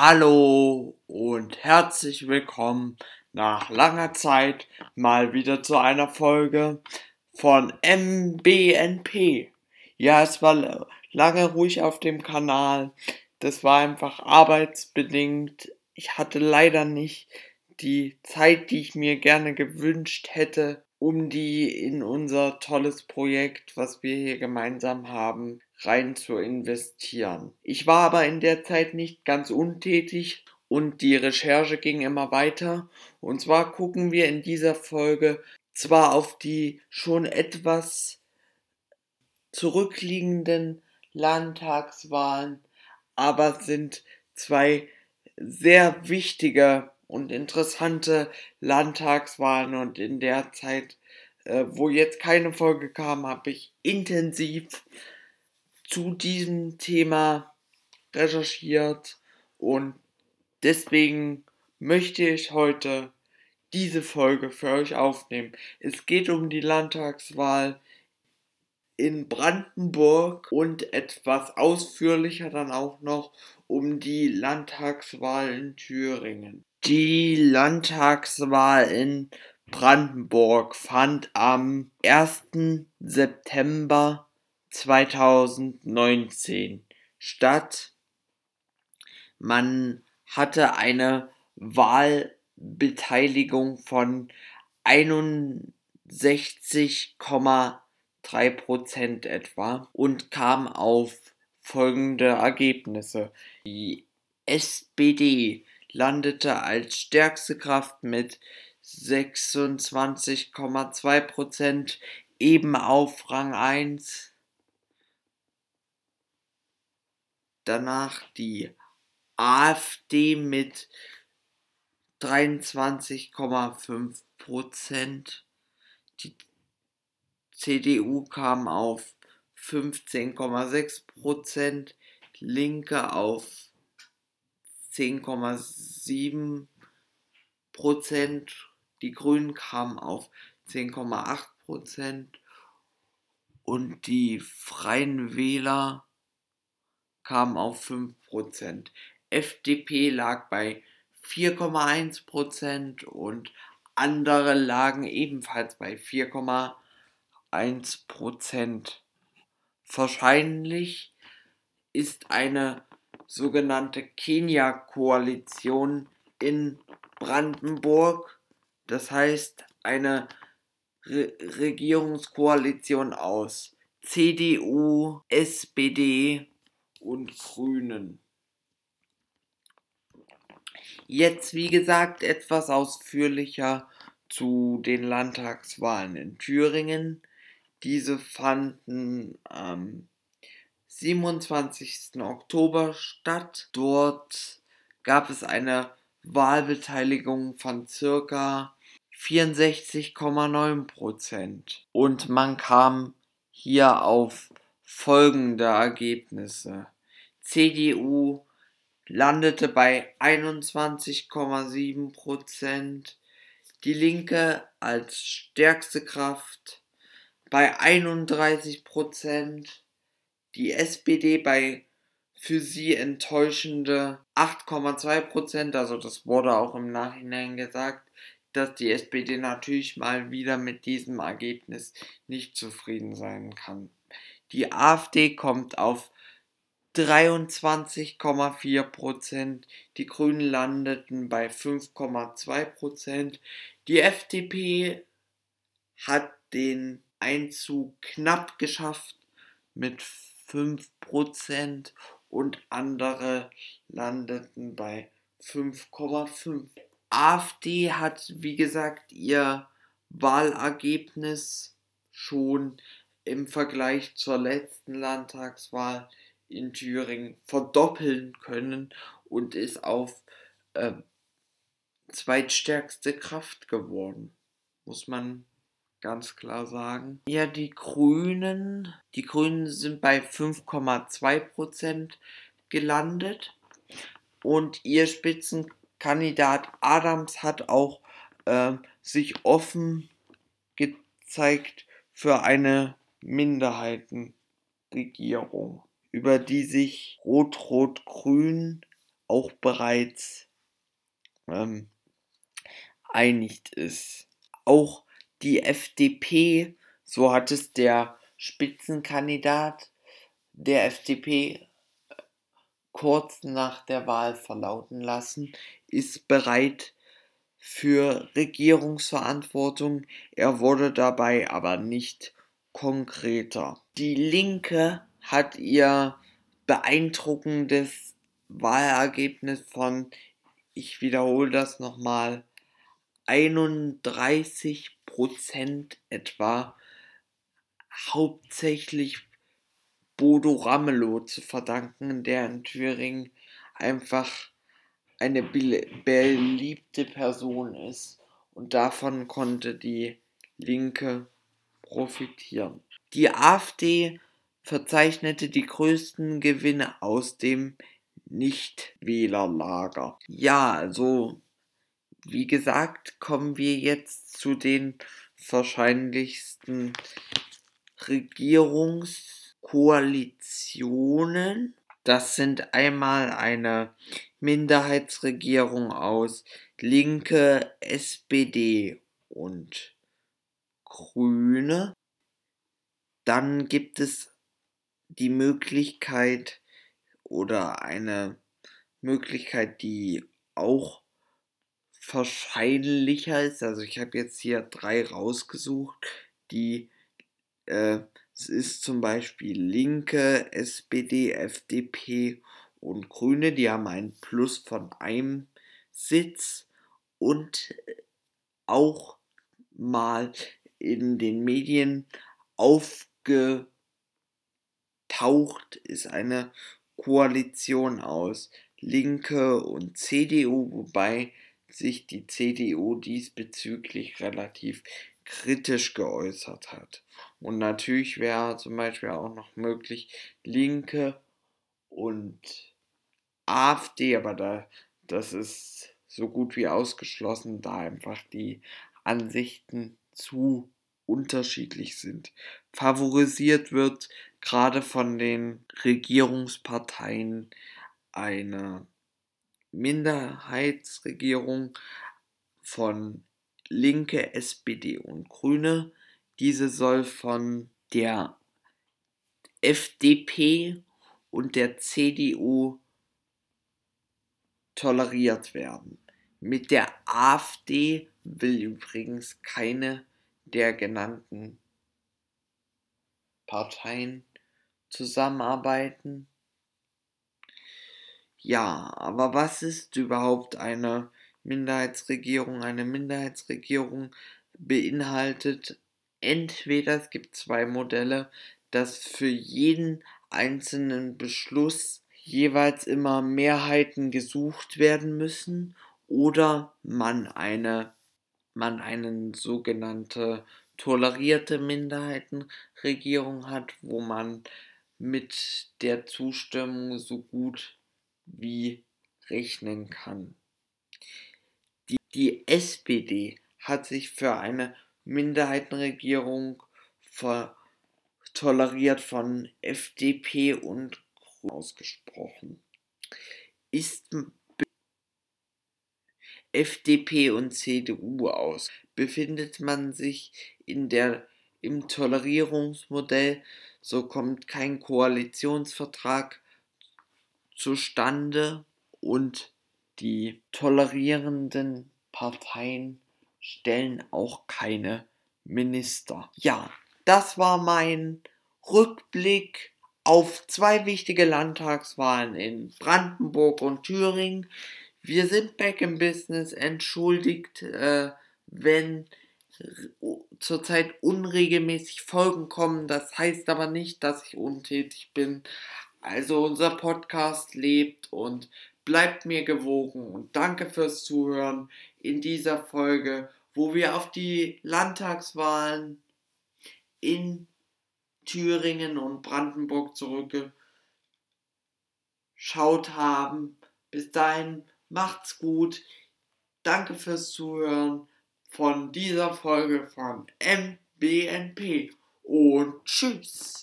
Hallo und herzlich willkommen nach langer Zeit mal wieder zu einer Folge von MBNP. Ja, es war lange ruhig auf dem Kanal. Das war einfach arbeitsbedingt. Ich hatte leider nicht die Zeit, die ich mir gerne gewünscht hätte, um die in unser tolles Projekt, was wir hier gemeinsam haben, rein zu investieren. Ich war aber in der Zeit nicht ganz untätig und die Recherche ging immer weiter. Und zwar gucken wir in dieser Folge zwar auf die schon etwas zurückliegenden Landtagswahlen, aber sind zwei sehr wichtige und interessante Landtagswahlen und in der Zeit, äh, wo jetzt keine Folge kam, habe ich intensiv zu diesem Thema recherchiert und deswegen möchte ich heute diese Folge für euch aufnehmen. Es geht um die Landtagswahl in Brandenburg und etwas ausführlicher dann auch noch um die Landtagswahl in Thüringen. Die Landtagswahl in Brandenburg fand am 1. September 2019 statt. Man hatte eine Wahlbeteiligung von 61,6 3% etwa und kam auf folgende Ergebnisse. Die SPD landete als stärkste Kraft mit 26,2% eben auf Rang 1. Danach die AfD mit 23,5%. Die CDU kam auf 15,6 Prozent. Linke auf 10,7 Prozent. Die Grünen kamen auf 10,8 Prozent. Und die Freien Wähler kam auf 5%. FDP lag bei 4,1% und andere lagen ebenfalls bei 4,1%. Wahrscheinlich ist eine sogenannte Kenia-Koalition in Brandenburg, das heißt eine Re Regierungskoalition aus CDU, SPD und Grünen. Jetzt, wie gesagt, etwas ausführlicher zu den Landtagswahlen in Thüringen. Diese fanden am 27. Oktober statt. Dort gab es eine Wahlbeteiligung von circa 64,9 Prozent. Und man kam hier auf folgende Ergebnisse. CDU landete bei 21,7 Prozent, die Linke als stärkste Kraft bei 31 Prozent, die SPD bei für sie enttäuschende 8,2 Prozent, also das wurde auch im Nachhinein gesagt, dass die SPD natürlich mal wieder mit diesem Ergebnis nicht zufrieden sein kann. Die AfD kommt auf 23,4 Prozent. Die Grünen landeten bei 5,2 Prozent. Die FDP hat den Einzug knapp geschafft mit 5 Prozent und andere landeten bei 5,5. AfD hat, wie gesagt, ihr Wahlergebnis schon im Vergleich zur letzten Landtagswahl in Thüringen verdoppeln können und ist auf äh, zweitstärkste Kraft geworden, muss man ganz klar sagen. Ja, die Grünen, die Grünen sind bei 5,2% gelandet und ihr Spitzenkandidat Adams hat auch äh, sich offen gezeigt für eine Minderheitenregierung, über die sich Rot-Rot-Grün auch bereits ähm, einigt ist. Auch die FDP, so hat es der Spitzenkandidat der FDP kurz nach der Wahl verlauten lassen, ist bereit für Regierungsverantwortung. Er wurde dabei aber nicht konkreter. Die Linke hat ihr beeindruckendes Wahlergebnis von, ich wiederhole das nochmal, 31 Prozent etwa hauptsächlich Bodo Ramelow zu verdanken, der in Thüringen einfach eine beliebte Person ist und davon konnte die Linke profitieren. Die AfD verzeichnete die größten Gewinne aus dem Nichtwählerlager. Ja, also wie gesagt, kommen wir jetzt zu den wahrscheinlichsten Regierungskoalitionen. Das sind einmal eine Minderheitsregierung aus Linke, SPD und Grüne. Dann gibt es die Möglichkeit oder eine Möglichkeit, die auch wahrscheinlicher ist. Also ich habe jetzt hier drei rausgesucht, die äh, es ist zum Beispiel Linke, SPD, FDP und Grüne, die haben einen Plus von einem Sitz und auch mal in den Medien aufgetaucht ist eine Koalition aus Linke und CDU, wobei sich die CDU diesbezüglich relativ kritisch geäußert hat. Und natürlich wäre zum Beispiel auch noch möglich Linke und AfD, aber da, das ist so gut wie ausgeschlossen, da einfach die Ansichten zu unterschiedlich sind. Favorisiert wird gerade von den Regierungsparteien eine Minderheitsregierung von Linke, SPD und Grüne. Diese soll von der FDP und der CDU toleriert werden. Mit der AfD will übrigens keine der genannten Parteien zusammenarbeiten. Ja, aber was ist überhaupt eine Minderheitsregierung? Eine Minderheitsregierung beinhaltet entweder, es gibt zwei Modelle, dass für jeden einzelnen Beschluss jeweils immer Mehrheiten gesucht werden müssen oder man eine man eine sogenannte tolerierte Minderheitenregierung hat, wo man mit der Zustimmung so gut wie rechnen kann. Die, die SPD hat sich für eine Minderheitenregierung toleriert von FDP und Grünen ausgesprochen. Ist FDP und CDU aus? Befindet man sich in der im Tolerierungsmodell, so kommt kein Koalitionsvertrag zustande und die tolerierenden Parteien stellen auch keine Minister. Ja, das war mein Rückblick auf zwei wichtige Landtagswahlen in Brandenburg und Thüringen. Wir sind back im Business. Entschuldigt, äh, wenn zurzeit unregelmäßig Folgen kommen. Das heißt aber nicht, dass ich untätig bin. Also unser Podcast lebt und bleibt mir gewogen und danke fürs Zuhören in dieser Folge, wo wir auf die Landtagswahlen in Thüringen und Brandenburg zurückgeschaut haben. Bis dahin macht's gut. Danke fürs Zuhören von dieser Folge von MBNP und tschüss.